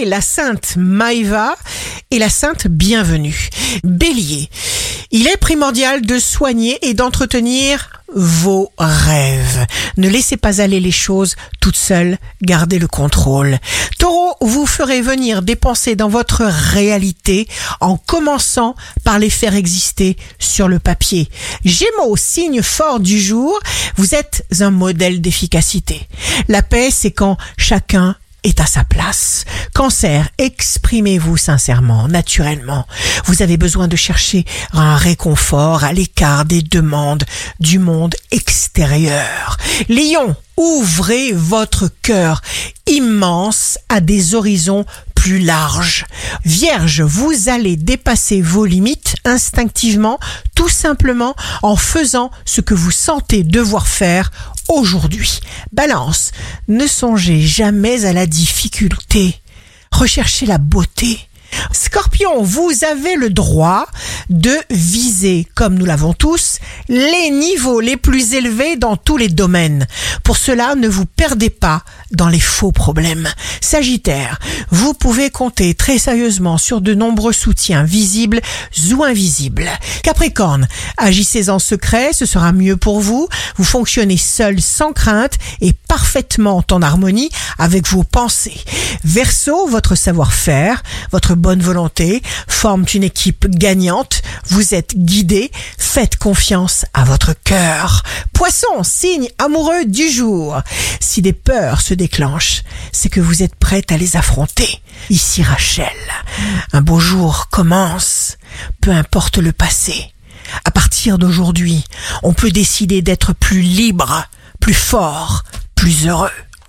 la sainte Maïva et la sainte Bienvenue. Bélier, il est primordial de soigner et d'entretenir vos rêves. Ne laissez pas aller les choses toutes seules, gardez le contrôle. Taureau, vous ferez venir des pensées dans votre réalité en commençant par les faire exister sur le papier. Gémeaux, signe fort du jour, vous êtes un modèle d'efficacité. La paix, c'est quand chacun est à sa place. Cancer, exprimez-vous sincèrement, naturellement. Vous avez besoin de chercher un réconfort à l'écart des demandes du monde extérieur. Lion, ouvrez votre cœur immense à des horizons plus larges. Vierge, vous allez dépasser vos limites instinctivement, tout simplement en faisant ce que vous sentez devoir faire aujourd'hui. Balance, ne songez jamais à la difficulté. Recherchez la beauté. Scorpion, vous avez le droit de viser, comme nous l'avons tous, les niveaux les plus élevés dans tous les domaines. Pour cela, ne vous perdez pas dans les faux problèmes. Sagittaire, vous pouvez compter très sérieusement sur de nombreux soutiens visibles ou invisibles. Capricorne, agissez en secret, ce sera mieux pour vous. Vous fonctionnez seul sans crainte et parfaitement en harmonie avec vos pensées. Verseau, votre savoir-faire, votre bonne volonté forment une équipe gagnante. Vous êtes guidé. Faites confiance à votre cœur. Poisson, signe amoureux du jour. Si des peurs se déclenchent, c'est que vous êtes prête à les affronter. Ici Rachel. Un beau jour commence. Peu importe le passé. À partir d'aujourd'hui, on peut décider d'être plus libre, plus fort, plus heureux.